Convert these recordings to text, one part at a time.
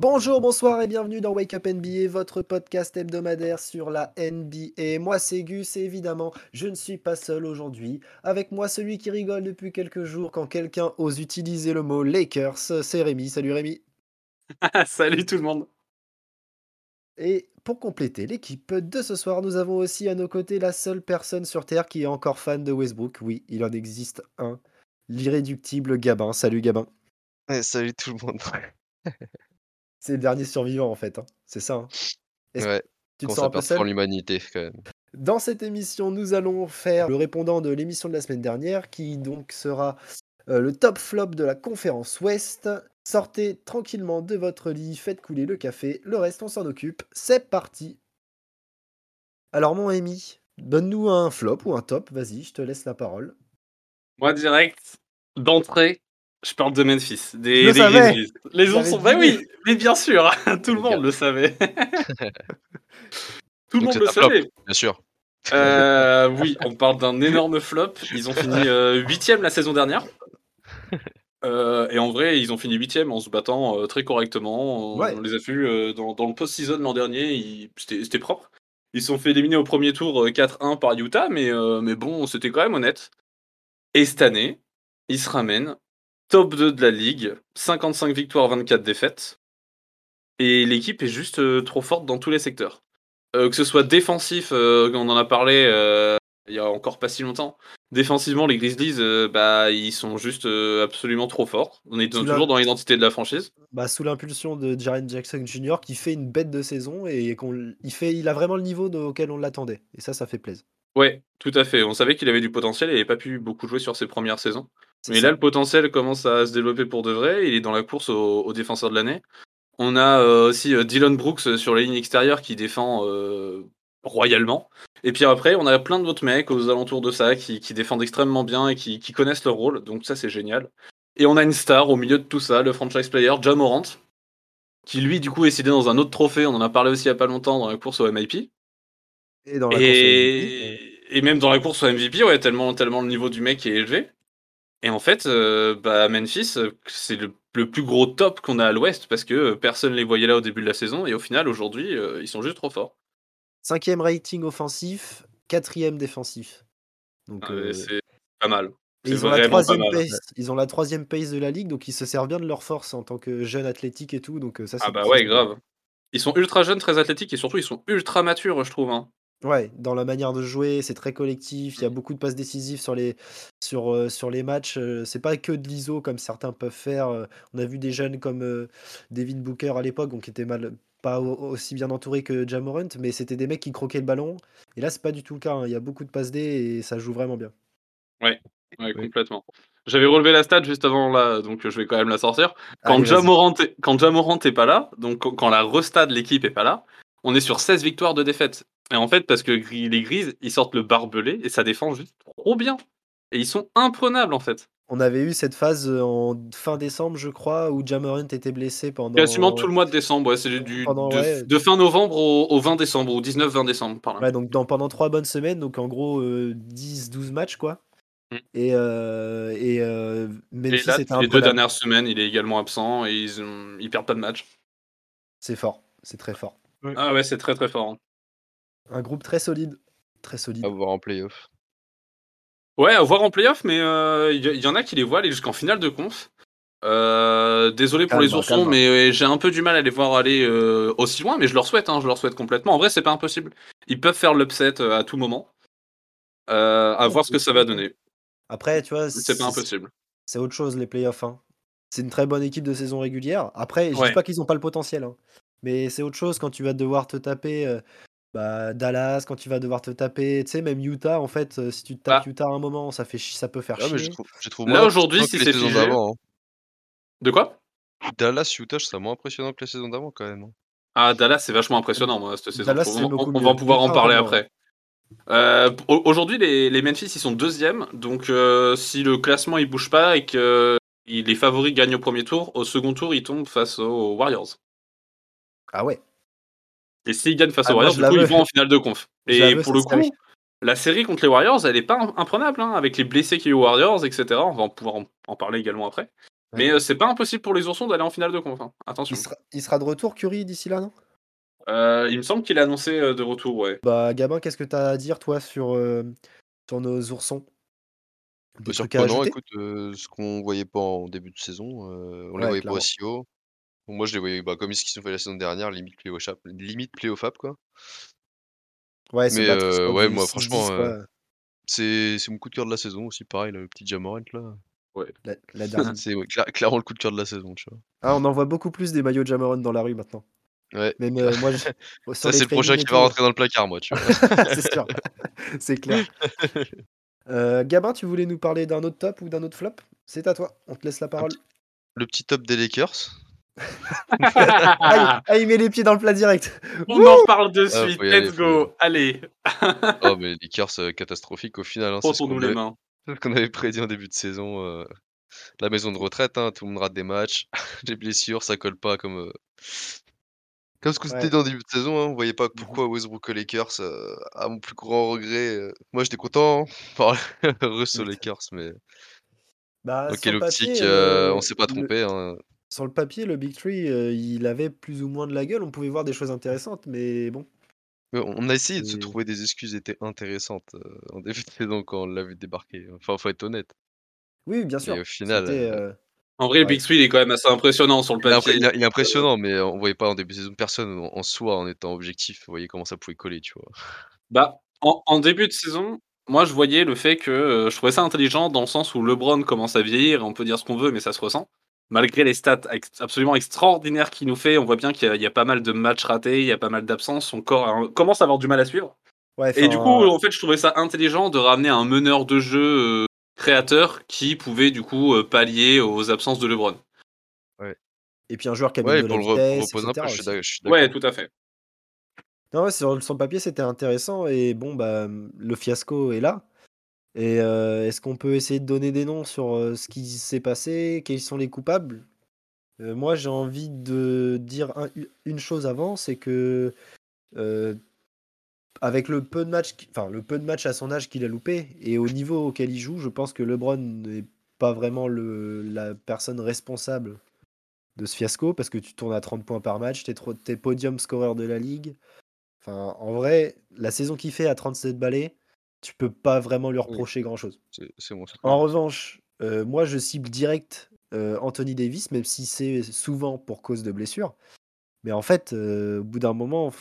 Bonjour, bonsoir et bienvenue dans Wake Up NBA, votre podcast hebdomadaire sur la NBA. Moi c'est Gus et évidemment, je ne suis pas seul aujourd'hui. Avec moi, celui qui rigole depuis quelques jours quand quelqu'un ose utiliser le mot Lakers, c'est Rémi. Salut Rémi. Salut tout le monde. Et pour compléter l'équipe de ce soir, nous avons aussi à nos côtés la seule personne sur Terre qui est encore fan de Westbrook. Oui, il en existe un. L'irréductible Gabin. Salut Gabin. salut tout le monde. C'est le dernier survivant en fait, hein. c'est ça. Hein. Ouais, tu te sens un peu seul? l'humanité quand même. Dans cette émission, nous allons faire le répondant de l'émission de la semaine dernière, qui donc sera euh, le top flop de la conférence Ouest. Sortez tranquillement de votre lit, faites couler le café, le reste on s'en occupe. C'est parti. Alors mon Amy, donne-nous un flop ou un top, vas-y, je te laisse la parole. Moi direct, d'entrée, je parle de Memphis, des, des Grizzlies. Les gens sont. Bah oui, mais bien sûr, tout le monde le savait. tout le monde le savait. bien sûr. Euh, oui, on parle d'un énorme flop. Ils ont fini euh, huitième la saison dernière. Euh, et en vrai, ils ont fini huitième en se battant très correctement. On les a vus dans, dans, le post-season l'an dernier. C'était propre. Ils se sont fait éliminer au premier tour 4-1 par Utah, mais, mais bon, c'était quand même honnête. Et cette année, ils se ramènent top 2 de la ligue, 55 victoires, 24 défaites. Et l'équipe est juste euh, trop forte dans tous les secteurs. Euh, que ce soit défensif, euh, on en a parlé il y a encore pas si longtemps. Défensivement, les Grizzlies, bah, ils sont juste absolument trop forts. On est toujours dans l'identité de la franchise. Bah, sous l'impulsion de Jaren Jackson Jr., qui fait une bête de saison et il, fait, il a vraiment le niveau auquel on l'attendait. Et ça, ça fait plaisir. Ouais, tout à fait. On savait qu'il avait du potentiel et il n'avait pas pu beaucoup jouer sur ses premières saisons. Mais là, le potentiel commence à se développer pour de vrai. Il est dans la course au, défenseur de l'année. On a euh, aussi euh, Dylan Brooks euh, sur la ligne extérieure qui défend royalement. Et puis après, on a plein d'autres mecs aux alentours de ça qui, défendent extrêmement bien et qui, connaissent leur rôle. Donc ça, c'est génial. Et on a une star au milieu de tout ça, le franchise player, John Morant, qui lui, du coup, est cédé dans un autre trophée. On en a parlé aussi il n'y a pas longtemps dans la course au MIP. Et, dans la course et même dans la course au MVP, ouais, tellement, tellement le niveau du mec est élevé. Et en fait, euh, bah, Memphis, euh, c'est le, plus gros top qu'on a à l'ouest parce que euh, personne ne les voyait là au début de la saison et au final, aujourd'hui, ils sont juste trop forts. Cinquième rating offensif, quatrième défensif. Donc ah, c'est pas mal. Ils ont, la troisième pace, ils ont la troisième pace de la ligue, donc ils se servent bien de leur force en tant que jeunes athlétiques et tout. Donc ça, ah bah ouais, grave. Ils sont ultra jeunes, très athlétiques et surtout ils sont ultra matures, je trouve. Hein. Ouais, dans la manière de jouer, c'est très collectif. Il y a beaucoup de passes décisives sur les, sur, euh, sur les matchs. Euh, c'est pas que de l'ISO comme certains peuvent faire. Euh, on a vu des jeunes comme David Booker à l'époque, donc qui était mal, pas aussi bien entouré que Jamorant, mais c'était des mecs qui croquaient le ballon. Et là, c'est pas du tout le cas. Hein. Il y a beaucoup de passes D et ça joue vraiment bien. Ouais, complètement. J'avais relevé la stat juste avant là, donc je vais quand même la sortir. Quand Jamorant, quand Jamorant est pas là, donc quand la restade l'équipe est pas là, on est sur 16 victoires de défaite. Et en fait, parce que les Grises, ils sortent le barbelé et ça défend juste trop bien. Et ils sont imprenables en fait. On avait eu cette phase euh, en fin décembre, je crois, où Jamorant était blessé pendant. Quasiment tout le mois de décembre, ouais, c'est du de, fin novembre au, 20 décembre, au 19-20 décembre, par là. Ouais, donc dans, pendant trois bonnes semaines, donc en gros 10-12 euh, matchs, quoi. Mm. Et, euh, et, euh, et là, les deux dernières semaines, il est également absent et ils, ils perdent pas de match. C'est fort, c'est très fort. Ah ouais, c'est très très fort. Hein. Un groupe très solide. Très solide. À voir en playoff. Ouais, à voir en playoff, mais il euh, y, en a qui les voient aller jusqu'en finale de conf. Euh, désolé pour les oursons, mais j'ai un peu du mal à les voir aller euh, aussi loin, mais je leur souhaite, hein, je leur souhaite complètement. En vrai, c'est pas impossible. Ils peuvent faire l'upset à tout moment. à voir ce que ça va donner. Après, tu vois, c'est pas impossible. C'est autre chose les playoffs. Hein. C'est une très bonne équipe de saison régulière. Après, je dis pas qu'ils ont pas le potentiel, hein. Mais c'est autre chose quand tu vas devoir te taper bah, Dallas, quand tu vas devoir te taper, tu sais, même Utah, en fait, euh, si tu te tapes ah. Utah à un moment, ça, fait ça peut faire chier. je trouve, Là, aujourd'hui, si c'est figé... d'avant. Hein. De quoi? Dallas, Utah, je serais moins impressionnant que les saisons d'avant, quand même. Hein. Ah, Dallas, c'est vachement impressionnant, moi, cette saison. on, va pouvoir en parler après. Euh, aujourd'hui, les, les, Memphis, ils sont deuxièmes, donc euh, si le classement il bouge pas et que les favoris gagnent au premier tour, au second tour, ils tombent face aux Warriors. Ah ouais et s'ils gagnent face aux ah, Warriors, du coup, ils vont en finale de conf. Et pour le coup, la série contre les Warriors, elle est pas imprenable, hein, avec les blessés qu'il y a aux Warriors, etc. On va pouvoir en, parler également après. Mais c'est pas impossible pour les Oursons d'aller en finale de conf, hein. attention. Il sera, de retour, Curry, d'ici là, non? Il me semble qu'il a annoncé de retour, ouais. Bah, Gabin, qu'est-ce que tu as à dire, toi, sur, sur nos Oursons? Des surprenant, écoute, ce qu'on voyait pas en début de saison, on les voyait pas aussi haut. Moi, je les voyais bah, comme ce qu'ils ont fait la saison dernière, limite play limite play fab quoi. Ouais, Mais ouais, moi, franchement, c'est mon coup de cœur de la saison aussi, pareil, le petit Jamorant là. Ouais. La, dernière. c'est clairement le coup de cœur de la saison, tu vois. Ah, on en voit beaucoup plus des maillots Jamorant dans la rue maintenant. Ouais. Même moi, ça c'est le prochain qui va rentrer dans le placard, moi, tu vois. c'est sûr, c'est clair. Euh, Gabin, tu voulais nous parler d'un autre top ou d'un autre flop? C'est à toi, on te laisse la parole. Le petit top des Lakers. Ah, il met les pieds dans le plat direct. On en parle de ah, suite, let's go, allez. oh, mais Lakers euh, catastrophique au final. Hein, c'est nous les mains. Ce qu'on avait prédit en début de saison. Euh, la maison de retraite, hein, tout le monde rate des matchs. les blessures, ça colle pas comme. Euh, comme ce que c'était dans le début de saison, hein, on voyait pas mmh pourquoi Westbrook aux Lakers, à mon plus grand regret. moi j'étais content, hein, heureux sur Lakers, mais. Bah, ok, l'optique, on s'est pas trompé. Hein. Sur le papier, le Big Tree, euh, il avait plus ou moins de la gueule. On pouvait voir des choses intéressantes, mais bon. on a essayé de se trouver des excuses étaient intéressantes euh, en début de saison quand on l'a vu débarquer. Enfin, faut être honnête. Oui, bien sûr. Et au final. Euh, en vrai, le Big Three, il est quand même assez impressionnant sur le papier. Il, est impressionnant, mais on voyait pas en début de saison personne en, soi en étant objectif. Vous voyez comment ça pouvait coller, tu vois. Bah, en, début de saison, moi je voyais le fait que je trouvais ça intelligent dans le sens où LeBron commence à vieillir, on peut dire ce qu'on veut, mais ça se ressent malgré les stats absolument extraordinaires qu'il nous fait, on voit bien qu'il y, a pas mal de matchs ratés, il y a pas mal d'absences, son corps commence à avoir du mal à suivre. et du coup, en fait, je trouvais ça intelligent de ramener un meneur de jeu euh, créateur qui pouvait du coup euh, pallier aux absences de LeBron. Ouais. Et puis un joueur qui a ouais, pour le reposer un peu, je suis d'accord. Ouais, tout à fait. Non, ouais, sur son papier, c'était intéressant et bon, bah, le fiasco est là. Et est-ce qu'on peut essayer de donner des noms sur, ce qui s'est passé? Quels sont les coupables? moi, j'ai envie de dire une chose avant, c'est que, avec le peu de matchs enfin, le peu de à son âge qu'il a loupé et au niveau auquel il joue, je pense que LeBron n'est pas vraiment la personne responsable de ce fiasco parce que tu tournes à 30 points par match, tu es podium scoreur de la ligue. En vrai, la saison qu'il fait à 37 balais tu peux pas vraiment lui reprocher grand chose. En revanche, euh, moi je cible direct euh, Anthony Davis, même si c'est souvent pour cause de blessure. Mais en fait, euh, au bout d'un moment,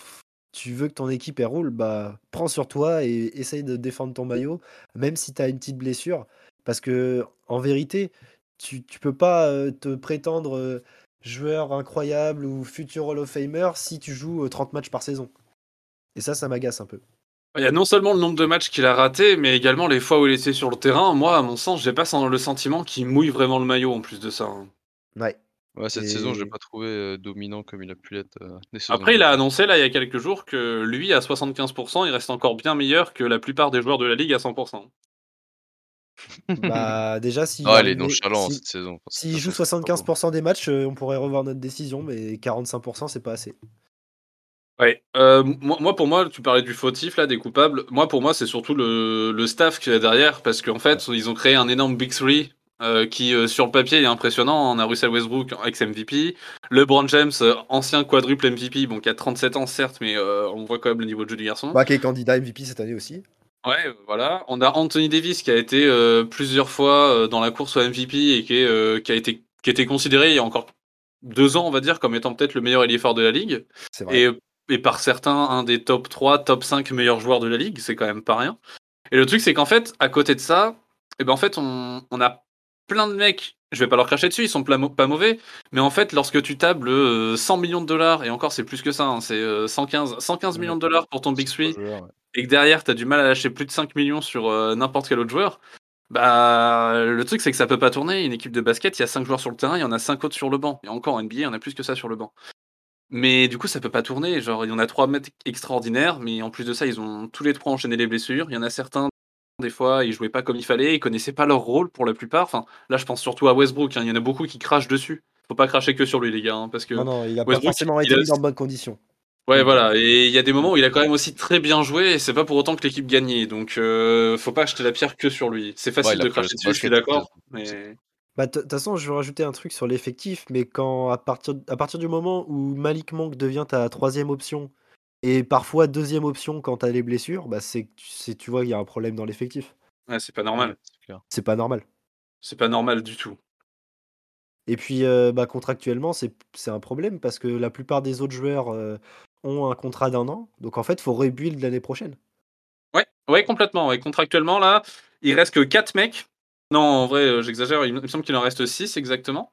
tu veux que ton équipe elle roule, bah prends sur toi et essaye de défendre ton maillot, même si tu as une petite blessure. Parce que en vérité, tu, tu peux pas te prétendre joueur incroyable ou futur Hall of Famer si tu joues 30 matchs par saison. Et ça, ça m'agace un peu. Il y a non seulement le nombre de matchs qu'il a raté, mais également les fois où il était sur le terrain. Moi, à mon sens, j'ai pas le sentiment qu'il mouille vraiment le maillot en plus de ça. Hein. Ouais. Ouais, cette saison, je l'ai pas trouvé dominant comme il a pu l'être. Après, il a annoncé là il y a quelques jours que lui, à 75%, il reste encore bien meilleur que la plupart des joueurs de la ligue à 100%. bah, déjà, si. Ah, il est nonchalant cette saison. S'il joue 75% des matchs, on pourrait revoir notre décision, mais 45%, c'est pas assez. Ouais, euh, moi, pour moi, tu parlais du fautif là, des coupables. Moi, pour moi, c'est surtout le, le staff qui est derrière, parce qu'en fait, ils ont créé un énorme Big Three euh, qui, euh, sur le papier, est impressionnant. On a Russell Westbrook, ex-MVP, LeBron James, ancien quadruple MVP, bon, qui a 37 ans certes, mais on voit quand même le niveau de jeu du garçon. Bah, qui est candidat MVP cette année aussi. Ouais, voilà. On a Anthony Davis qui a été plusieurs fois dans la course au MVP et qui, est, qui a été qui était considéré il y a encore deux ans, on va dire, comme étant peut-être le meilleur ailier fort de la ligue. Vrai. Et et par certains un des top 3, top 5 meilleurs joueurs de la ligue, c'est quand même pas rien. Et le truc, c'est qu'en fait, à côté de ça, et eh ben en fait, on, a plein de mecs, je vais pas leur cracher dessus, ils sont pas mauvais, mais en fait, lorsque tu tables 100 euh, millions de dollars, et encore, c'est plus que ça, hein, c'est 115, euh, 115 millions de dollars pour ton Big Three, et que derrière, tu as du mal à lâcher plus de 5 millions sur euh, n'importe quel autre joueur, bah, le truc, c'est que ça peut pas tourner. Une équipe de basket, il y a 5 joueurs sur le terrain, il y en a 5 autres sur le banc. Et encore, en NBA, il y en a plus que ça sur le banc. Mais du coup, ça peut pas tourner. Genre, il y en a trois mecs extraordinaires, mais en plus de ça, ils ont tous les trois enchaîné les blessures. Il y en a certains, des fois, ils jouaient pas comme il fallait, ils connaissaient pas leur rôle pour la plupart. Enfin, là, je pense surtout à Westbrook. Hein. Il y en a beaucoup qui crachent dessus. Faut pas cracher que sur lui, les gars, hein, parce que non, non, il a pas forcément été mis dans de bonnes conditions. Ouais, voilà. Et il y a des moments où il a quand même aussi très bien joué, et c'est pas pour autant que l'équipe gagnait. Donc, euh, faut pas acheter la pierre que sur lui. C'est facile de cracher dessus, je suis d'accord. Mais... Bah, de toute façon, je veux rajouter un truc sur l'effectif, mais quand à partir à partir du moment où Malik Monk devient ta troisième option et parfois deuxième option quand tu as les blessures, bah, c'est tu tu vois, il y a un problème dans l'effectif. Ouais, c'est pas normal. c'est pas normal. C'est pas normal du tout. Et puis, bah, contractuellement, c'est un problème parce que la plupart des autres joueurs, ont un contrat d'un an. Donc en fait, il faut rebuild l'année prochaine. Ouais, ouais, complètement. Ouais. Contractuellement, là, il reste que 4 mecs. Non, en vrai, j'exagère. Il me semble qu'il en reste 6 exactement.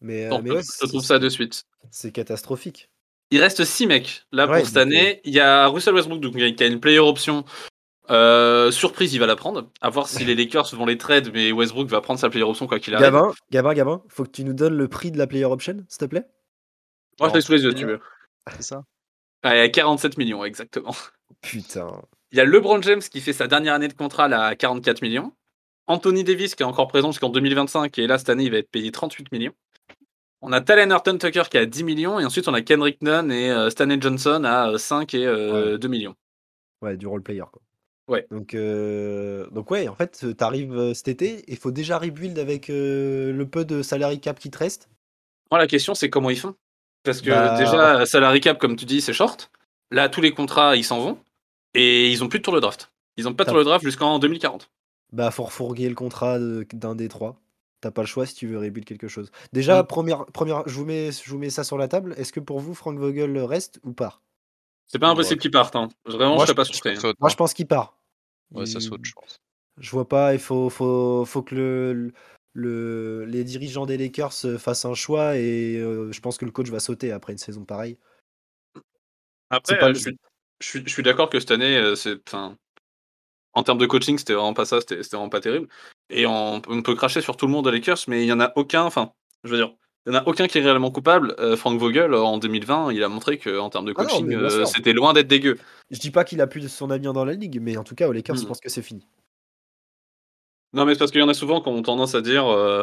Mais, je trouve ça de suite. C'est catastrophique. Il reste 6 mecs là pour cette année. Il y a Russell Westbrook donc, qui a une player option euh, surprise, il va la prendre. À voir si les Lakers vont les trade, mais Westbrook va prendre sa player option quoi qu'il arrive. Gabin, Gabin, Gabin, faut que tu nous donnes le prix de la player option, s'il te plaît? Moi, je l'ai sous les yeux, tu veux. C'est ça ah, Il y a 47 millions, exactement. Putain. Il y a LeBron James qui fait sa dernière année de contrat à 44 millions. Anthony Davis qui est encore présent jusqu'en 2025 et là cette année il va être payé 38 millions. On a Talen Horton Tucker qui a 10 millions et ensuite on a Kendrick Nunn et euh, Stanley Johnson à 5 et 2 euh, millions. Ouais, du role player quoi. Ouais. Donc, euh, donc ouais, en fait, tu arrives euh, cet été, il faut déjà rebuild avec euh, le peu de salary cap qui te reste. Moi, la question, c'est comment ils font? Parce que bah, déjà, salary cap, comme tu dis, c'est short. Là, tous les contrats, ils s'en vont. Et ils ont plus de tour de draft. Ils ont pas de tour de draft jusqu'en 2040. Bah, faut refourguer le contrat d'un des trois. T'as pas le choix si tu veux rebuild quelque chose. Déjà, première, première, je, vous mets, je vous mets ça sur la table. Est-ce que pour vous, Frank Vogel reste ou pas c'est pas impossible qu'il parte. Hein. Vraiment, je serais pas surpris. Hein. Moi, je pense qu'il part. Ouais, ça saute, je pense. Je vois pas. Il faut, faut, faut que le, le, les dirigeants des Lakers fassent un choix et euh, je pense que le coach va sauter après une saison pareille. Après, euh, je, suis, je, suis, d'accord que cette année, euh, c'est, en termes de coaching, c'était vraiment pas ça, c'était, vraiment pas terrible. Et on, on, peut cracher sur tout le monde des Lakers, mais il y en a aucun. Enfin, je veux dire, il n'y en a aucun qui est réellement coupable. Euh, Frank Vogel, en 2020, il a montré qu'en termes de ah coaching, euh, c'était loin d'être dégueu. Je dis pas qu'il a plus de son avenir dans la ligue, mais en tout cas, aux Lakers, je hmm. pense que c'est fini. Non, mais c'est parce qu'il y en a souvent qui ont tendance à dire euh,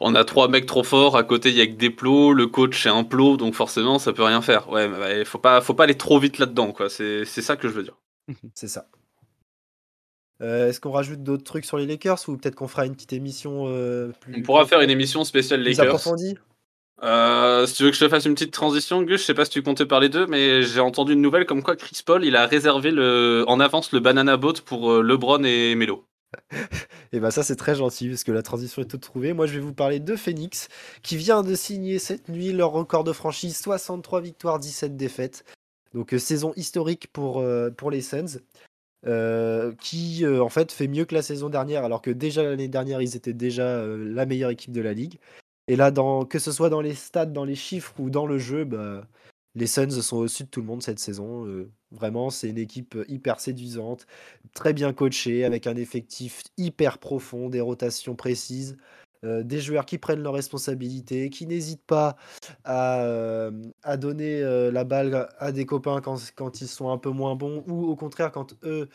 on a trois mecs trop forts, à côté il y a que des plots, le coach est un plot, donc forcément ça peut rien faire. Ouais, mais il faut pas, faut pas aller trop vite là-dedans, quoi. C'est ça que je veux dire. c'est ça. Euh, est-ce qu'on rajoute d'autres trucs sur les Lakers ou peut-être qu'on fera une petite émission euh, plus. On pourra faire une émission spéciale Lakers. approfondie? Euh, si tu veux que je te fasse une petite transition, Gus, je sais pas si tu comptais parler d'eux, mais j'ai entendu une nouvelle comme quoi Chris Paul il a réservé le, en avance le banana boat pour LeBron et Melo. et eh ben ça c'est très gentil parce que la transition est toute trouvée. Moi je vais vous parler de Phoenix qui vient de signer cette nuit leur record de franchise 63 victoires 17 défaites. Donc saison historique pour, pour les Suns. Euh, qui euh, en fait fait mieux que la saison dernière, alors que déjà l'année dernière ils étaient déjà euh, la meilleure équipe de la ligue. Et là, que ce soit dans les stats, dans les chiffres ou dans le jeu, bah, les Suns sont au-dessus de tout le monde cette saison. vraiment, c'est une équipe hyper séduisante, très bien coachée, avec un effectif hyper profond, des rotations précises. Euh, des joueurs qui prennent leurs responsabilités, qui n'hésitent pas à, euh, à donner euh, la balle à des copains quand, quand, ils sont un peu moins bons ou au contraire quand eux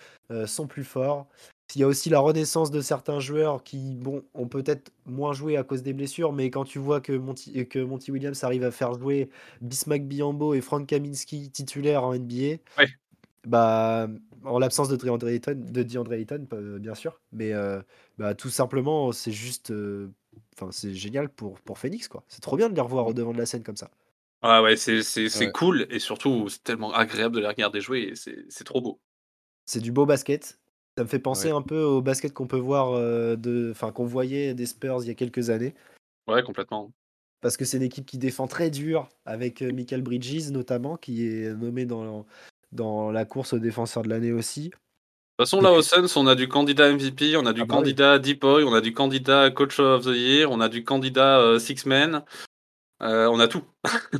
sont plus forts. Il y a aussi la renaissance de certains joueurs qui bon, ont peut-être moins joué à cause des blessures, mais quand tu vois que Monty, que Monty Williams arrive à faire jouer Bismack Biambo et Frank Kaminski titulaires en NBA, bah, en l'absence de DeAndre Ayton, de DeAndre Ayton bien sûr, mais bah, tout simplement, c'est juste. Enfin, c'est génial pour, pour Phoenix, quoi. C'est trop bien de les revoir au devant de la scène comme ça. Ah ouais, c'est c'est cool et surtout, c'est tellement agréable de les regarder jouer c'est trop beau. C'est du beau basket. Ça me fait penser un peu au basket qu'on peut voir, de enfin, qu'on voyait des Spurs il y a quelques années. Ouais, complètement. Parce que c'est une équipe qui défend très dur avec, Michael Bridges notamment, qui est nommé dans dans la course au défenseur de l'année aussi. De toute façon, là, au Suns, on a du candidat MVP, on a du ah bah candidat Deep Boy, on a du candidat Coach of the Year, on a du candidat euh, Six Men. Euh, on a tout.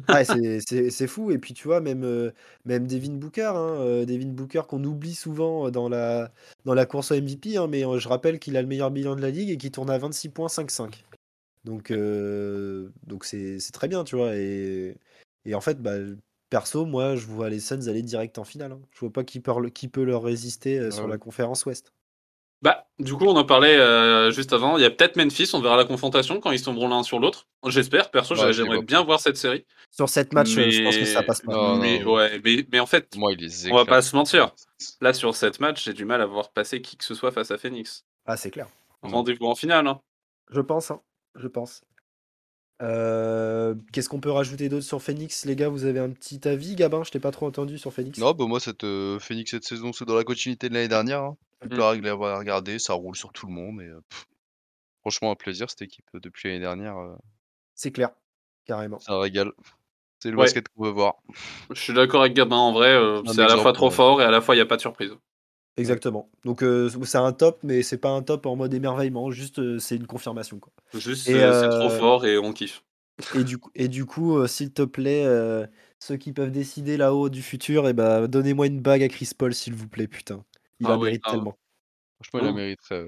ah, c'est fou. Et puis, tu vois, même, euh, même Devin Booker, hein, Devin Booker qu'on oublie souvent dans la, dans la course au MVP, hein, mais je rappelle qu'il a le meilleur bilan de la ligue et qu'il tourne à 26 points 5-5. Donc, donc c'est très bien, tu vois. Et, et en fait, bah, Perso, moi, je vois les Suns aller direct en finale. Hein. Je vois pas qui peut, qui peut leur résister euh, sur la conférence Ouest. Bah, du coup, on en parlait euh, juste avant. Il y a peut-être Memphis, on verra la confrontation quand ils tomberont l'un sur l'autre. J'espère, perso, j'aimerais bien voir cette série. Sur cette match, je pense que ça passe pas. mais, Ouais, mais, en fait, on va pas se mentir. Là, sur cette match, j'ai du mal à voir passer qui que ce soit face à Phoenix. Ah, c'est clair. Rendez-vous en finale. Hein. Je pense, hein, je pense. Qu'est-ce qu'on peut rajouter d'autre sur Phoenix, les gars? Vous avez un petit avis, Gabin? Je t'ai pas trop entendu sur Phoenix. Non, bah moi, cette Phoenix cette saison, c'est dans la continuité de l'année dernière. Hein. Mmh. règle à regarder, ça roule sur tout le monde. Et, franchement, un plaisir cette équipe depuis l'année dernière. C'est clair, carrément. Ça régale. C'est le basket qu'on veut voir. Je suis d'accord avec Gabin, en vrai, c'est à la fois trop fort et à la fois il n'y a pas de surprise. Exactement. Donc c'est un top, mais c'est pas un top en mode émerveillement, juste c'est une confirmation. Quoi. Juste c'est trop fort et on kiffe. Et du coup, et du coup s'il te plaît, ceux qui peuvent décider là-haut du futur, et eh ben, donnez-moi une bague à Chris Paul, s'il vous plaît, putain. Il ah la mérite tellement. Franchement, il la mériterait.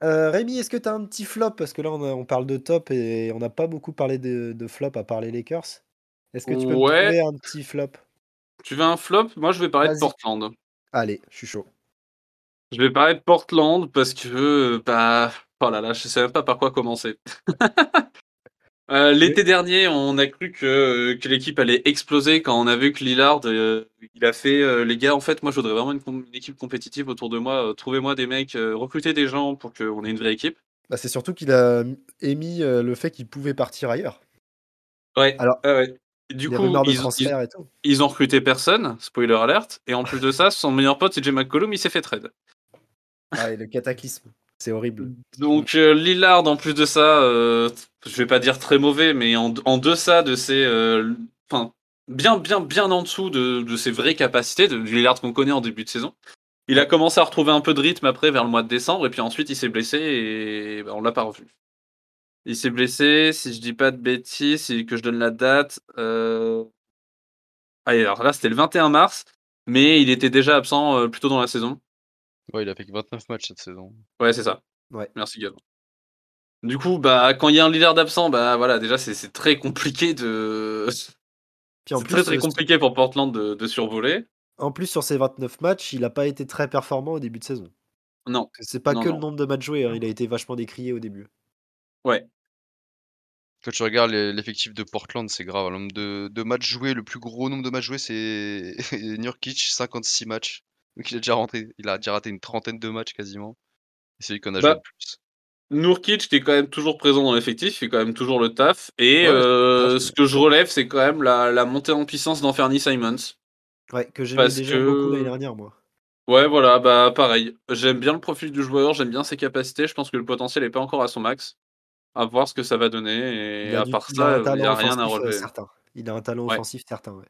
Rémi, est-ce que tu as un petit flop? Parce que là, on, parle de top et on n'a pas beaucoup parlé de, de flop à part les Lakers. Est-ce que tu peux me trouver un petit flop? Tu veux un flop? Moi, je vais parler de Portland. Allez, je suis chaud. Je vais parler de Portland parce que, bah, oh là là, je sais même pas par quoi commencer. Euh, l'été dernier, on a cru que, que l'équipe allait exploser quand on a vu que Lillard, euh, il a fait euh, les gars. En fait, moi, je voudrais vraiment une, équipe compétitive autour de moi. Trouvez-moi des mecs, recrutez des gens pour qu'on ait une vraie équipe. Bah, c'est surtout qu'il a émis le fait qu'il pouvait partir ailleurs. Ouais. Alors, ouais. Du coup, ils, ont recruté personne, spoiler alert, et en plus de ça, son meilleur pote, CJ McCollum, il s'est fait trade. Ah, le cataclysme, c'est horrible. Donc euh, Lillard, en plus de ça, euh, je vais pas dire très mauvais, mais en, deçà de ses, euh, enfin, bien, bien, bien en dessous de, ses vraies capacités, de Lillard qu'on connaît en début de saison. Il a commencé à retrouver un peu de rythme après vers le mois de décembre, et puis ensuite il s'est blessé et bah, on l'a pas revu. Il s'est blessé, si je dis pas de bêtises, et que je donne la date. Euh... alors là, c'était le 21 mars, mais il était déjà absent euh, plus tôt dans la saison. Ouais, il a fait que 29 matchs cette saison. Ouais, c'est ça. Ouais. Merci, Gab. Du coup, bah, quand il y a un leader d'absent, bah voilà, déjà, c'est très compliqué de. Plus, très très euh, compliqué pour Portland de, de, survoler. En plus, sur ces 29 matchs, il n'a pas été très performant au début de saison. Non. C'est pas que le nombre de matchs joués, hein, il a été vachement décrié au début. Ouais. Quand tu regardes l'effectif de Portland, c'est grave. Le nombre de, matchs joués, le plus gros nombre de matchs joués, c'est Nurkic, 56 matchs. Donc il a déjà rentré, il a déjà raté une trentaine de matchs quasiment. C'est lui qu'on a joué bah, le plus. Nurkic qui est quand même toujours présent dans l'effectif, il fait quand même toujours le taf. Et euh, ce que je relève, c'est quand même la, montée en puissance d'Anferny Simons. Ouais, que j'ai déjà beaucoup l'année dernière, moi. Ouais, voilà, bah pareil. J'aime bien le profil du joueur, j'aime bien ses capacités. Je pense que le potentiel n'est pas encore à son max à voir ce que ça va donner. Et à part ça, il n'y a rien à euh, relever. Certain. Il a un talent offensif certain, ouais.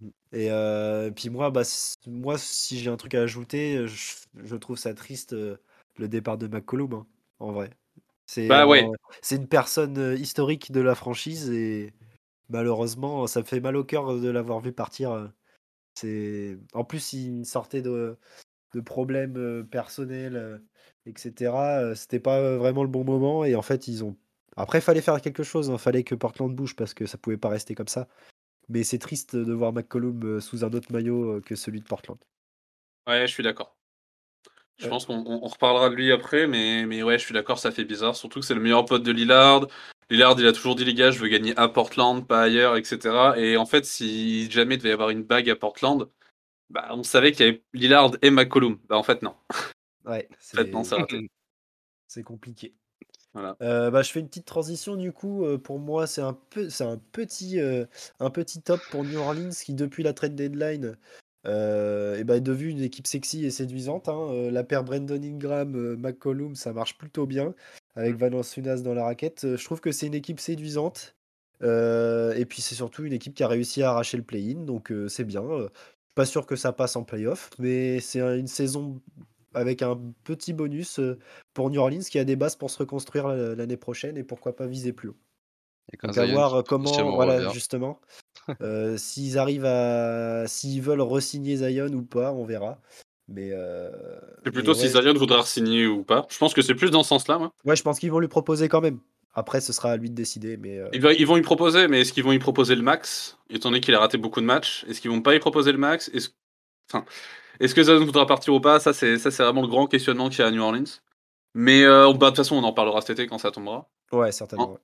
Mmh. Et euh, puis moi, bah, moi, si j'ai un truc à ajouter, je, trouve ça triste euh, le départ de McCollum, hein, en vrai. C'est bah, ouais. une personne historique de la franchise et malheureusement, ça me fait mal au cœur de l'avoir vu partir. C'est en plus, il sortait de, de problèmes personnels etc. C'était pas vraiment le bon moment et en fait ils ont. Après, il fallait faire quelque chose, il hein. fallait que Portland bouge parce que ça pouvait pas rester comme ça. Mais c'est triste de voir McCollum sous un autre maillot que celui de Portland. Ouais, je suis d'accord. Je pense qu'on reparlera de lui après, mais, mais ouais, je suis d'accord, ça fait bizarre. Surtout que c'est le meilleur pote de Lillard. Lillard, il a toujours dit, les gars, je veux gagner à Portland, pas ailleurs, etc. Et en fait, si jamais il devait y avoir une bague à Portland, bah, on savait qu'il y avait Lillard et McCollum. Bah, en fait, non. Ouais, c'est compliqué. Euh, bah, je fais une petite transition du coup. Euh, pour moi, c'est un, peu, c'est un, petit, euh, un petit top pour New Orleans qui, depuis la trade deadline, bah, est devenue une équipe sexy et séduisante. Hein. la paire Brandon Ingram, McCollum, ça marche plutôt bien avec Valence Sunas dans la raquette. je trouve que c'est une équipe séduisante. et puis c'est surtout une équipe qui a réussi à arracher le play-in, donc c'est bien. Pas sûr que ça passe en playoff, mais c'est une saison avec un petit bonus pour New Orleans qui a des bases pour se reconstruire l'année prochaine et pourquoi pas viser plus haut. Donc à voir comment, voilà, justement, s'ils arrivent à, s'ils veulent resigner Zion ou pas, on verra. Mais c'est plutôt si Zion voudra signer ou pas. Je pense que c'est plus dans ce sens-là, moi. Ouais, je pense qu'ils vont lui proposer quand même. Après, ce sera à lui de décider. Mais ils, vont lui proposer, mais est-ce qu'ils vont lui proposer le max, étant donné qu'il a raté beaucoup de matchs? Est-ce qu'ils vont pas lui proposer le max? Enfin, est-ce que Zion voudra partir ou pas? Ça, c'est ça, c'est vraiment le grand questionnement qu'il y a à New Orleans. Mais euh, bah, de toute façon, on en parlera cet été quand ça tombera. Ouais, certainement.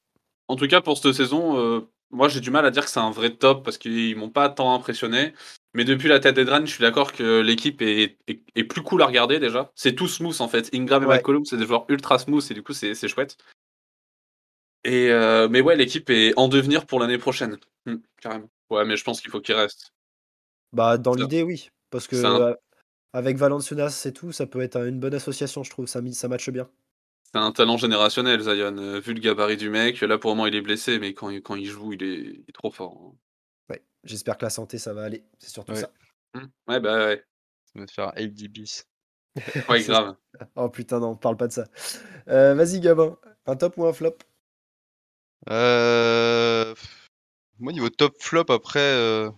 En, tout cas, pour cette saison, euh, moi, j'ai du mal à dire que c'est un vrai top parce qu'ils m'ont pas tant impressionné. Mais depuis la tête d'Edran, je suis d'accord que l'équipe est, est, plus cool à regarder déjà. C'est tout smooth en fait. Ingram et McCollum, c'est des joueurs ultra smooth et du coup, c'est chouette. Et euh, mais ouais, l'équipe est en devenir pour l'année prochaine. Mmh, carrément. Ouais, mais je pense qu'il faut qu'il reste. Bah, dans l'idée, oui. Parce que euh, avec Valenciunas et tout, ça peut être une bonne association, je trouve. Ça, ça matche bien. C'est un talent générationnel, Zion. Euh, vu le gabarit du mec, là pour le moment il est blessé, mais quand, quand il joue, il est, trop fort. Hein. Ouais, j'espère que la santé ça va aller. C'est surtout ça. Mmh. Ouais, bah ouais. Ça va te faire 8 bis. ouais, grave. Oh putain, non, parle pas de ça. Euh, vas-y, Gabin. Un top ou un flop? Euh... Moi, niveau top flop, après. Euh...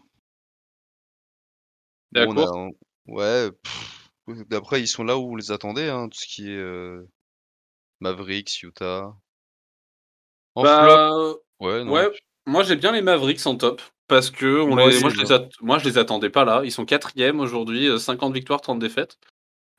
Ouais. D'après, ils sont là où on les attendait, hein, tout ce qui est euh... Mavericks, Utah. En bah, ouais, ouais, moi j'ai bien les Mavericks en top. Parce que on moi, les... moi, je les moi, je les attendais pas là. Ils sont quatrième aujourd'hui, 50 euh, victoires, 30 défaites.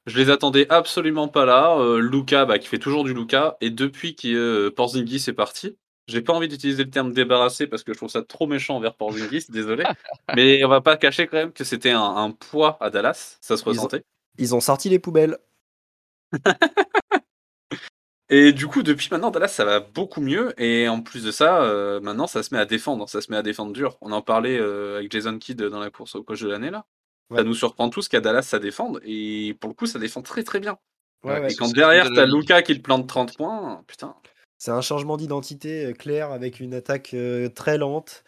Je les attendais absolument pas là. Euh, Luca, bah, qui fait toujours du Luca. Et depuis que euh, Porzingis est parti, j'ai pas envie d'utiliser le terme débarrassé parce que je trouve ça trop méchant envers Porzingis, désolé. Mais on va pas cacher quand même que c'était un, poids à Dallas, ça se ressentait. Ils ont, sorti les poubelles. et du coup, depuis maintenant, Dallas, ça va beaucoup mieux. Et en plus de ça, euh, maintenant, ça se met à défendre. Ça se met à défendre dur. On en parlait euh, avec Jason Kidd dans la course au coach de l'année, là. Ça nous surprend tous qu'à Dallas, ça défende. Et pour le coup, ça défend très très bien. et quand derrière, t'as Luca qui te plante 30 points, putain. C'est un changement d'identité euh, clair avec une attaque euh, très lente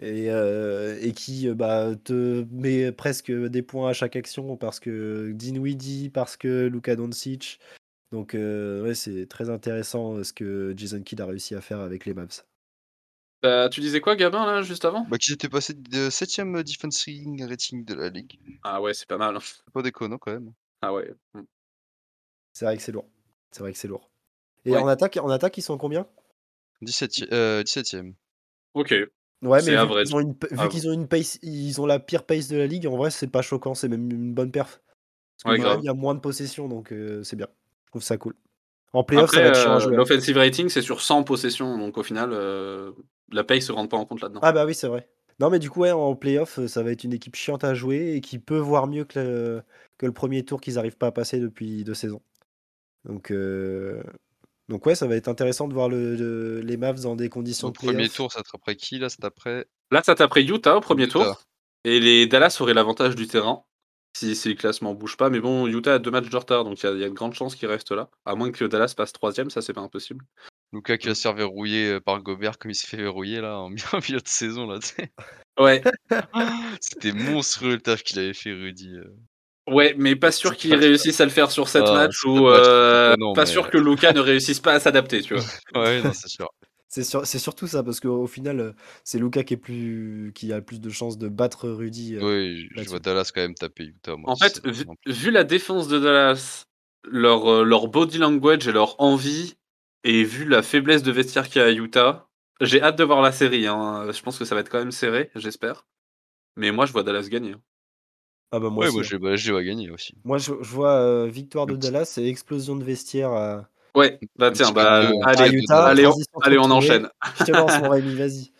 et, euh, et qui bah, te met presque des points à chaque action parce que Dinwiddie, parce que Luka Doncic. Donc ouais, c'est très intéressant ce que Jason Kidd a réussi à faire avec les Mavs. Bah, tu disais quoi, Gabin, là, juste avant? Bah, Qu'ils étaient passés de 7ème defense rating de la ligue. Ah ouais, c'est pas mal. Hein. Pas déconnant quand même. Ah ouais. Mmh. C'est vrai que c'est lourd. C'est vrai que c'est lourd. Et en attaque, en attaque, ils sont combien? 17 e 17ème. Ok. Ouais, mais vu qu'ils ont, une, vu qu'ils ont une pace, ils ont la pire pace de la ligue, en vrai, c'est pas choquant, c'est même une bonne perf. Parce il y a moins de possession, donc euh, c'est bien. Je trouve ça cool. En playoff, ça va être euh, L'offensive rating, c'est sur 100 possessions, donc au final, euh, la pace se rentre pas en compte là-dedans. Ah bah oui, c'est vrai. Non, mais du coup, ouais, en playoff, ça va être une équipe chiante à jouer et qui peut voir mieux que le, que le premier tour qu'ils n'arrivent pas à passer depuis deux saisons. Donc, donc ouais, ça va être intéressant de voir le, les Mavs dans des conditions de premier tour, ça après qui là C'est après? Là, ça après Utah au premier tour. Et les Dallas auraient l'avantage du terrain si, si les classements bougent pas. Mais bon, Utah a deux matchs de retard, donc il y, a de grandes chances qu'ils restent là. À moins que Dallas passe troisième, ça c'est pas impossible. Luca qui va se faire verrouiller euh, par Gobert comme il s'est fait verrouiller là en milieu de saison là. Ouais. C'était monstrueux le taf qu'il avait fait Rudy. Euh. Ouais, mais pas sûr qu'il réussisse à le faire sur cette ah, match ou euh, pas sûr que Luca ne réussisse pas à s'adapter, tu vois. ouais, non, c'est sûr. C'est surtout ça, parce qu'au final, euh, c'est Luca qui, est plus, qui a le plus de chances de battre Rudy. Euh, oui, je vois Dallas quand même taper Utah. en fait, vu, la défense de Dallas, leur, leur body language et leur envie, et vu la faiblesse de vestiaire qu'il y a à Utah, j'ai hâte de voir la série. Hein. Je pense que ça va être quand même serré, j'espère. Mais moi, je vois Dallas gagner. Hein. Ah bah moi, ouais, moi je, bah, je vais gagner aussi. Moi je, je vois euh, victoire de Dallas et explosion de vestiaire à. Ouais, bah tiens, bah, allez, Utah, allez, on, allez, on enchaîne. Je te lance mon Rémi, vas-y.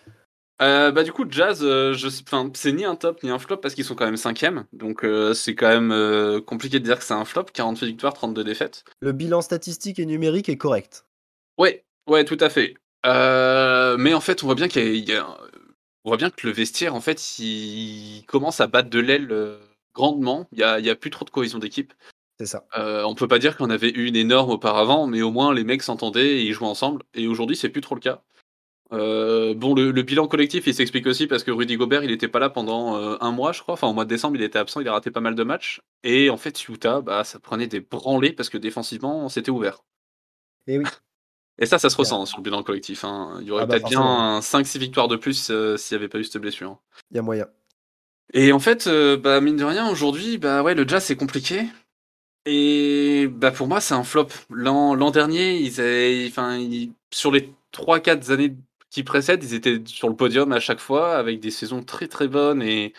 Euh, bah du coup Jazz, euh, je, c'est ni un top ni un flop parce qu'ils sont quand même cinquième, donc euh, c'est quand même euh, compliqué de dire que c'est un flop. 48 victoires, 32 défaites. Le bilan statistique et numérique est correct. Ouais, ouais, tout à fait. mais en fait, on voit bien qu'il y, a, on voit bien que le vestiaire, en fait, il commence à battre de l'aile grandement. Il n'y a, y a plus trop de cohésion d'équipe. C'est ça. Euh, on peut pas dire qu'on avait eu une énorme auparavant, mais au moins les mecs s'entendaient et ils jouaient ensemble. Et aujourd'hui, c'est plus trop le cas. Euh, bon, le, bilan collectif, il s'explique aussi parce que Rudy Gobert, il était pas là pendant euh, un mois, je crois. Enfin, au mois de décembre, il était absent, il a raté pas mal de matchs. Et en fait, Utah, bah, ça prenait des branlées parce que défensivement, c'était ouvert. Et oui. Et ça, ça se ressent sur le bilan collectif. Hein. Il y aurait ah bah, peut-être bien 5-6 victoires de plus s'il n'y avait pas eu cette blessure. Il y a moyen. Et en fait, euh, bah, mine de rien, aujourd'hui, bah ouais, le jazz c'est compliqué. Et bah pour moi, c'est un flop. L'an dernier, ils enfin, sur les 3-4 années qui précèdent, ils étaient sur le podium à chaque fois avec des saisons très très bonnes et,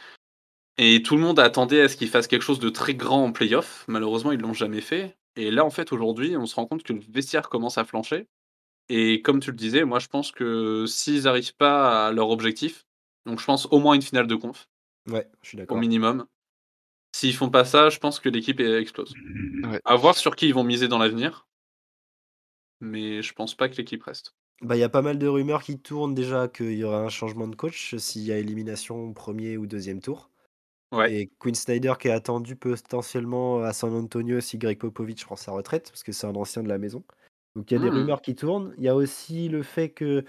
et tout le monde attendait à ce qu'ils fassent quelque chose de très grand en playoff. Malheureusement, ils l'ont jamais fait. Et là, en fait, aujourd'hui, on se rend compte que le vestiaire commence à flancher. Et comme tu le disais, moi, je pense que s'ils n'arrivent pas à leur objectif, donc je pense au moins une finale de conf, Ouais, je suis au d'accord. minimum. S'ils font pas ça, je pense que l'équipe explose. Ouais. À voir sur qui ils vont miser dans l'avenir. Mais je pense pas que l'équipe reste. Bah, il y a pas mal de rumeurs qui tournent déjà qu'il y aura un changement de coach s'il y a élimination au 1er ou 2e tour. Ouais. Et Quinn Snyder qui est attendu potentiellement à San Antonio si Greg Popovich prend sa retraite, parce que c'est un ancien de la maison. Donc il y a des Mmh. rumeurs qui tournent. Il y a aussi le fait que,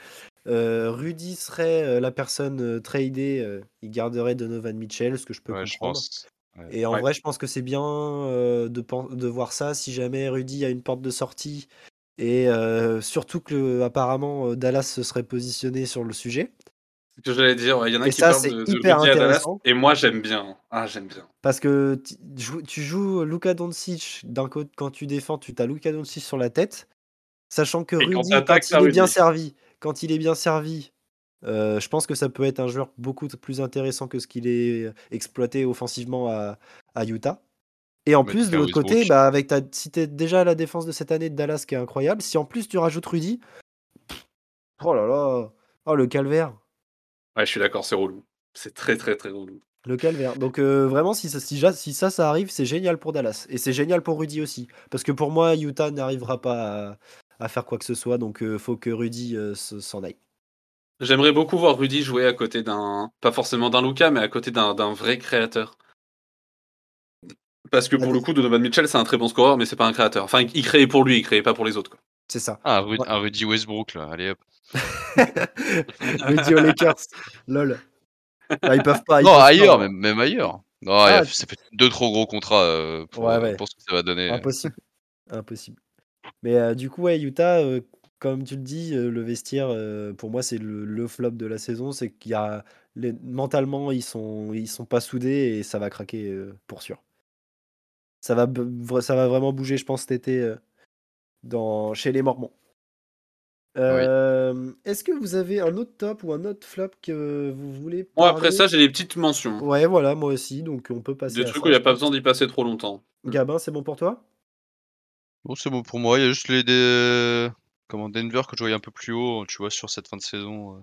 heu, Rudy serait, heu, la personne, heu, tradée, il garderait Donovan Mitchell, ce que je peux Ouais, je comprendre. pense. Ouais. Et en Ouais. vrai, je pense que c'est bien, de voir ça si jamais Rudy a une porte de sortie et surtout qu'apparemment, heu, Dallas se serait positionné sur le sujet. C'est ce que j'allais dire, ouais, il y en a Et qui ça, parlent c'est de de hyper Rudy à Dallas intéressant. et moi j'aime bien. Ah, j'aime bien. Parce que tu joues Luka Doncic d'un côté quand tu défends, tu as Luka Doncic sur la tête, sachant que Et Rudy, quand il est bien servi quand il est bien servi, heu, je pense que ça peut être un joueur beaucoup plus intéressant que ce qu'il est exploité offensivement à à Utah. Et en Mais plus, de l'autre côté, bah, avec ta si tu es déjà la défense de cette année de Dallas qui est incroyable, si en plus tu rajoutes Rudy oh là là! Oh le calvaire! Ouais, je suis d'accord, c'est relou. C'est très, très, très relou. Le calvaire. Donc heu, vraiment si ça si ça, ça arrive, c'est génial pour Dallas et c'est génial pour Rudy aussi. Parce que pour moi, Utah n'arrivera pas à faire quoi que ce soit, donc heu, faut que Rudy, se s'en aille. J'aimerais beaucoup voir Rudy jouer à côté d'un pas forcément d'un Luka, mais à côté d'un vrai créateur. Parce que pour le coup, Donovan Mitchell, c'est un très bon scoreur, mais c'est pas un créateur. Enfin, il créait pour lui, il créait pas pour les autres, quoi. C'est ça. Ah, Ru Ouais. un Rudy Westbrook là, allez hop. Rudy aux Lakers, lol. Bah, ils peuvent pas, ils Non, peuvent ailleurs, même même ailleurs. Non, il a Ah f ça fait 2 trop gros contrats, heu, pour, Ouais, heu, ouais. pour ce que ça va donner. Impossible, impossible. Mais heu, du coup, ouais, Utah, heu, comme tu le dis, heu, le vestiaire, pour moi, c'est le le flop de la saison. C'est qu'il y a les mentalement, ils sont ils sont pas soudés et ça va craquer, pour sûr. Ça va ça va vraiment bouger, je pense, cet été, dans chez les Mormons. Oui. Hem, est-ce que vous avez un autre top ou un autre flop que vous voulez Moi, après ça, j'ai des petites mentions. Ouais, voilà, moi aussi, donc on peut passer Des à trucs ça, où il y je a pas besoin d'y passer trop longtemps. Gabin, c'est bon pour toi? Bon, c'est bon pour moi, il y a juste les dé comment Denver que je voyais un peu plus haut, tu vois, sur cette fin de saison, heu.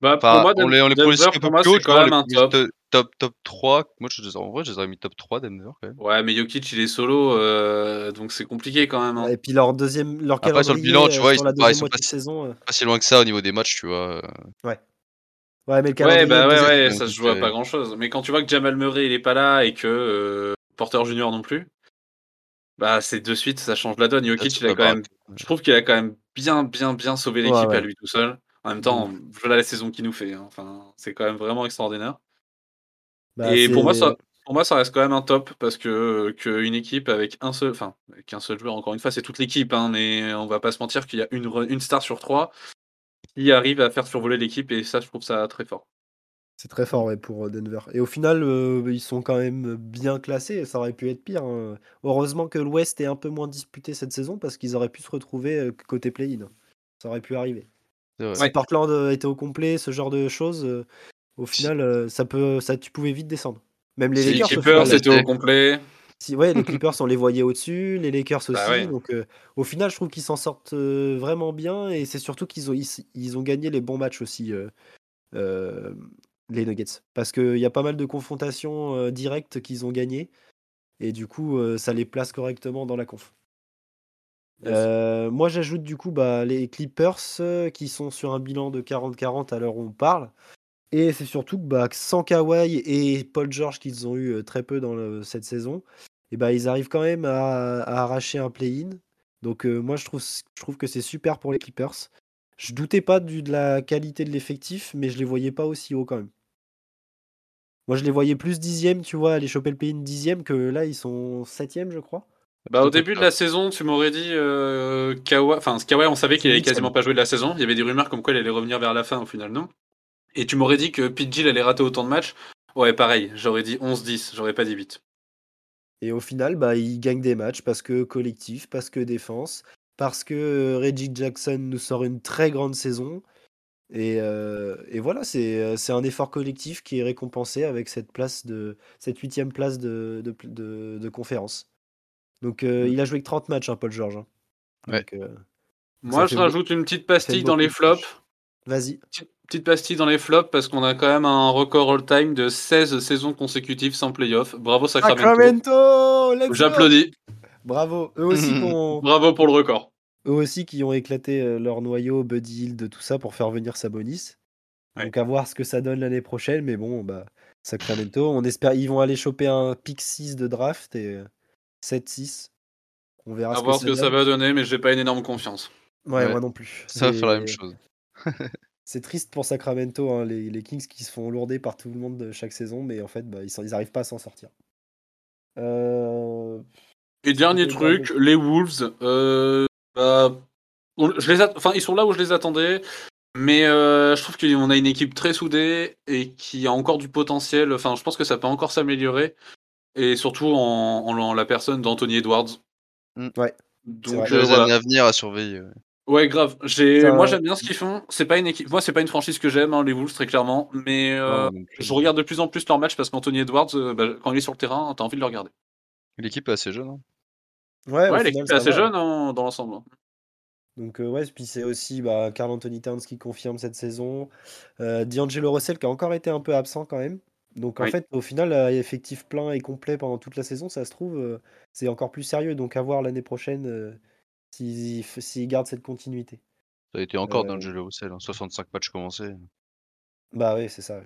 Bah, pour Enfin, moi, on les on les Denver, un peu moi, plus haut, quand même un top. top top 3. Moi, je les en vrai, je les aurais mis top 3 Denver, quand même. Ouais, mais Jokic, il est solo, heu, donc c'est compliqué quand même, hein. Et puis leur 2e leur Après sur le bilan, calendrier, tu heu, vois, ils ils 2e sont pas saison, heu pas si loin que ça au niveau des matchs, tu vois? Ouais. Ouais, mais le Ouais, calendrier bah, de ouais, 2e ouais, donc ça se joue à pas heu grand-chose. Mais quand tu vois que Jamal Murray, il est pas là et que, Porter Junior non plus bah, c'est de suite, ça change la donne. Ça Jokic, il a quand même je trouve qu'il a quand même bien, bien, bien sauvé Ouais, l'équipe à lui tout seul. En même temps, voilà la saison qu'il nous fait, hein, enfin, c'est quand même vraiment extraordinaire. Bah, Et pour moi, ça pour moi, ça reste quand même un top parce que, qu'une équipe avec un seul enfin, avec un seul joueur, encore une fois, c'est toute l'équipe, hein, mais on va pas se mentir qu'il y a une une star sur 3 qui arrive à faire survoler l'équipe et ça, je trouve ça très fort. C'est très fort, ouais, pour, heu, Denver. Et au final, heu, ils sont quand même bien classés, ça aurait pu être pire, hein. Heureusement que l'Ouest est un peu moins disputé cette saison parce qu'ils auraient pu se retrouver, côté play-in. Ça aurait pu arriver. C'est vrai. Si Ouais. Portland, était au complet, ce genre de choses, au final, ça peut ça tu pouvais vite descendre. Même les Si Les l'équipe Lakers, au se Clippers, c'était au complet. Si ouais, les Clippers, on les voyait au-dessus, les Lakers Bah, aussi, ouais. donc heu, au final, je trouve qu'ils s'en sortent, vraiment bien et c'est surtout qu'ils ont ils s ils ont gagné les bons matchs aussi, les Nuggets. Parce qu'il y a pas mal de confrontations, heu, directes qu'ils ont gagnées et du coup, heu, ça les place correctement dans la conf. Heu, moi, j'ajoute du coup, bah, les Clippers, qui sont sur un bilan de 40-40 à l'heure où on parle et c'est surtout que, bah, sans Kawhi et Paul George qu'ils ont eu, très peu dans le cette saison et bah, ils arrivent quand même à à arracher un play-in. Donc moi, je trouve c je trouve que c'est super pour les Clippers. Je doutais pas du de la qualité de l'effectif, mais je les voyais pas aussi haut quand même. Moi, je les voyais plus 10e, tu vois, aller choper le play-in 10e que là, ils sont 7e, je crois. Bah, au début de 4. la saison, tu m'aurais dit, heu, Kawa enfin, Kawhi, on savait qu'il allait 8e. quasiment pas jouer de la saison. Il y avait des rumeurs comme quoi il allait revenir vers la fin, au final, non? Et tu m'aurais dit que PG il allait rater autant de matchs. Ouais, pareil, j'aurais dit 11-10, j'aurais pas dit 8. Et au final, bah, ils gagnent des matchs parce que collectif, parce que défense, parce que, heu, Reggie Jackson nous sort une très grande saison et heu et voilà, c'est, heu, c'est un effort collectif qui est récompensé avec cette place de cette 8e place de de pl de de conférence. Donc heu, Mmh. il a joué que 30 matchs, hein, Paul George, hein. Ouais. Donc heu, donc ça Moi, fait je rajoute une petite pastille dans beaucoup les de flops. matchs. Vas-y. Petite pastille dans les flops parce qu'on a quand même un record all-time de 16 saisons consécutives sans playoff. Bravo Sacramento. Sacramento J'applaudis. Bravo. Eux aussi Bravo pour le record. Eux aussi qui ont éclaté euh, leur noyau, Buddy Hill, de tout ça pour faire venir Sabonis. Donc à voir ce que ça donne l'année prochaine. Mais bon, bah, Sacramento, on espère ils vont aller choper un pick 6 de draft et 7-6. On verra à ce voir que ce que ça va donner, mais j'ai pas une énorme confiance. Ouais, moi non plus. Ça va faire la même chose. c'est triste pour Sacramento, hein, les, Kings qui se font lourder par tout le monde chaque saison, mais en fait, bah, ils, ils arrivent pas à s'en sortir. Euh... Et dernier truc, les Wolves, euh, bah, je les enfin, ils sont là où je les attendais. Mais euh, je trouve qu'on a une équipe très soudée et qui a encore du potentiel. Enfin, je pense que ça peut encore s'améliorer. Et surtout en, la personne d'Anthony Edwards. Mm. Ouais. Donc, euh, années à venir à surveiller. Ouais, grave. J'ai, moi, j'aime bien ce qu'ils font. C'est pas une équipe. Moi, c'est pas une franchise que j'aime, hein, les Wolves, très clairement. Mais euh, je regarde de plus en plus leurs matchs parce qu'Anthony Edwards, bah, quand il est sur le terrain, t'as envie de le regarder. L'équipe est assez jeune. Hein. Ouais, l'équipe est assez jeune hein, dans l'ensemble. Hein. Donc, ouais, puis c'est aussi bah, Carl Anthony Towns qui confirme cette saison. D'Angelo Russell qui a encore été un peu absent quand même. Donc, en fait, au final, effectif plein et complet pendant toute la saison, ça se trouve, c'est encore plus sérieux. Donc, à voir l'année prochaine s'il s'il garde cette continuité. Ça a été encore d'Angelo Russell, 65 hein, matchs commencés. Bah oui, c'est ça.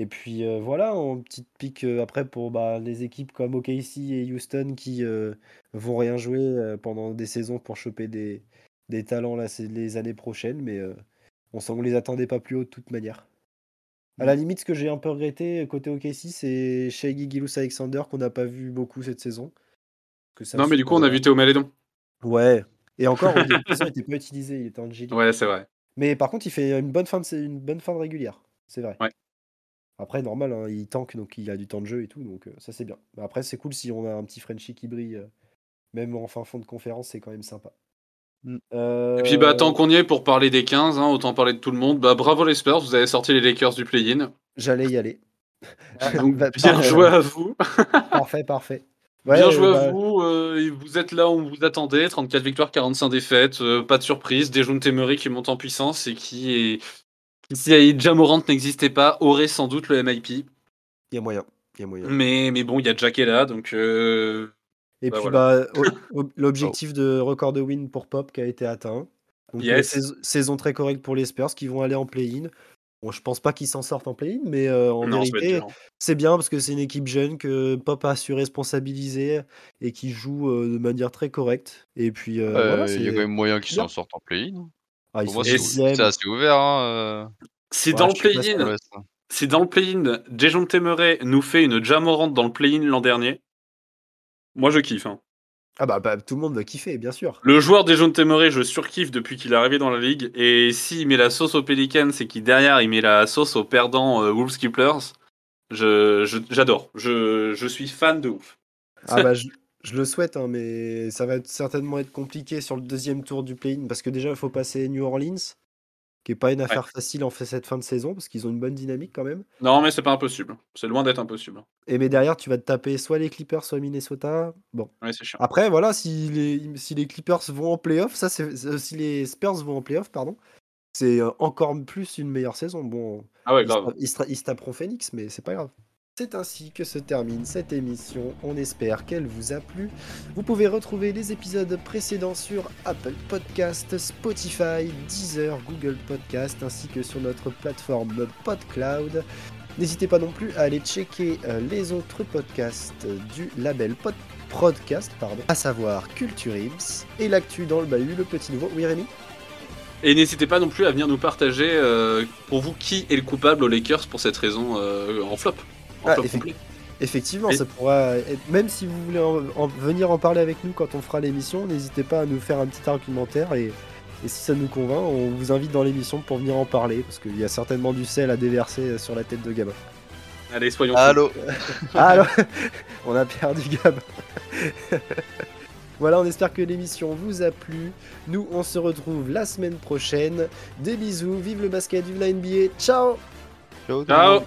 Et puis voilà, en petite pique après pour bah, les équipes comme OKC et Houston qui vont rien jouer pendant des saisons pour choper des, des talents là, les années prochaines, mais on ne les attendait pas plus haut de toute manière. À la limite, ce que j'ai un peu regretté côté OKC, c'est Shea Gilus Alexander qu'on n'a pas vu beaucoup cette saison. non, mais du coup, on a vu Théo Malédon. Ouais. Et encore, il n'était pas utilisé, il était en G Ouais, c'est vrai. Mais par contre, il fait une bonne fin de, une bonne fin de régulière. C'est vrai. Ouais. Après, normal, hein, il tank, donc il a du temps de jeu et tout, donc ça c'est bien. après, c'est cool si on a un petit Frenchie qui brille, même en fin fond de conférence, c'est quand même sympa. Mmh. Et puis, bah, tant qu'on y est pour parler des 15, hein, autant parler de tout le monde. Bah, bravo les Spurs, vous avez sorti les Lakers du play-in. J'allais y aller. Ah, bien joué à vous. parfait, parfait. bien joué à bah vous. vous êtes là où vous attendez. 34 victoires, 45 défaites. pas de surprise. Dejounte Temery qui monte en puissance et qui est si Jamorant n'existait pas, aurait sans doute le MIP. Il y a moyen. Y a moyen. Mais, mais bon, il y a Jack est là, donc. Euh, et bah puis, bah, l'objectif de record de win pour Pop qui a été atteint. Donc, saison, très correcte pour les Spurs qui vont aller en play-in. Bon, je pense pas qu'ils s'en sortent en play-in, mais euh, en vérité, c'est bien parce que c'est une équipe jeune que Pop a su responsabiliser et qui joue euh, de manière très correcte. Et puis, il y a quand même moyen qu'ils s'en sortent en play-in. Ah, c'est assez ouvert. Hein, euh. C'est dans, le play-in. C'est dans le play-in. Temeray nous fait une Jamorant dans le play-in l'an dernier. Moi, je kiffe. Hein. Ah bah, bah, tout le monde va kiffer, bien sûr. Le joueur Jason Temeray, je surkiffe depuis qu'il est arrivé dans la ligue. Et s'il met la sauce aux Pelicans c'est qu'il derrière il met la sauce aux perdants euh, Wolves Keepers, j'adore. Je, je, suis fan de ouf. Ah bah, je le souhaite, hein, mais ça va certainement être compliqué sur le deuxième tour du play-in parce que déjà il faut passer New Orleans, qui est pas une affaire facile en fait cette fin de saison parce qu'ils ont une bonne dynamique quand même. Non, mais c'est pas impossible. C'est loin d'être impossible. Et mais derrière, tu vas te taper soit les Clippers, soit Minnesota. Bon. Ouais, c'est chiant. Après, voilà, si les, si les Clippers vont en playoff, ça c'est si les Spurs vont en playoff, pardon, c'est euh, encore plus une meilleure saison. Bon. Ah ouais, grave. Ils, se, ils se taperont Phoenix, mais c'est pas grave. C'est ainsi que se termine cette émission. On espère qu'elle vous a plu. Vous pouvez retrouver les épisodes précédents sur Apple Podcast, Spotify, Deezer, Google Podcast ainsi que sur notre plateforme PodCloud. N'hésitez pas non plus à aller checker euh, les autres podcasts du label Pod Podcast, pardon, à savoir Culture Ims et l'actu dans le bahut, le petit nouveau. Oui Rémi? Et n'hésitez pas non plus à venir nous partager euh, pour vous qui est le coupable aux Lakers pour cette raison euh, en flop. Ah, effectivement, ça pourra même si vous voulez en, venir en parler avec nous quand on fera l'émission, n'hésitez pas à nous faire un petit argumentaire et, si ça nous convainc, on vous invite dans l'émission pour venir en parler parce qu'il y a certainement du sel à déverser sur la tête de Gabin. Allez, soyons. Allô. Allô. on a perdu Gabin. Voilà, on espère que l'émission vous a plu. Nous, on se retrouve la semaine prochaine. Des bisous, vive le basket, vive la NBA. Ciao Ciao, Ciao.